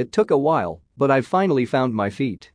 It took a while, but I finally found my feet.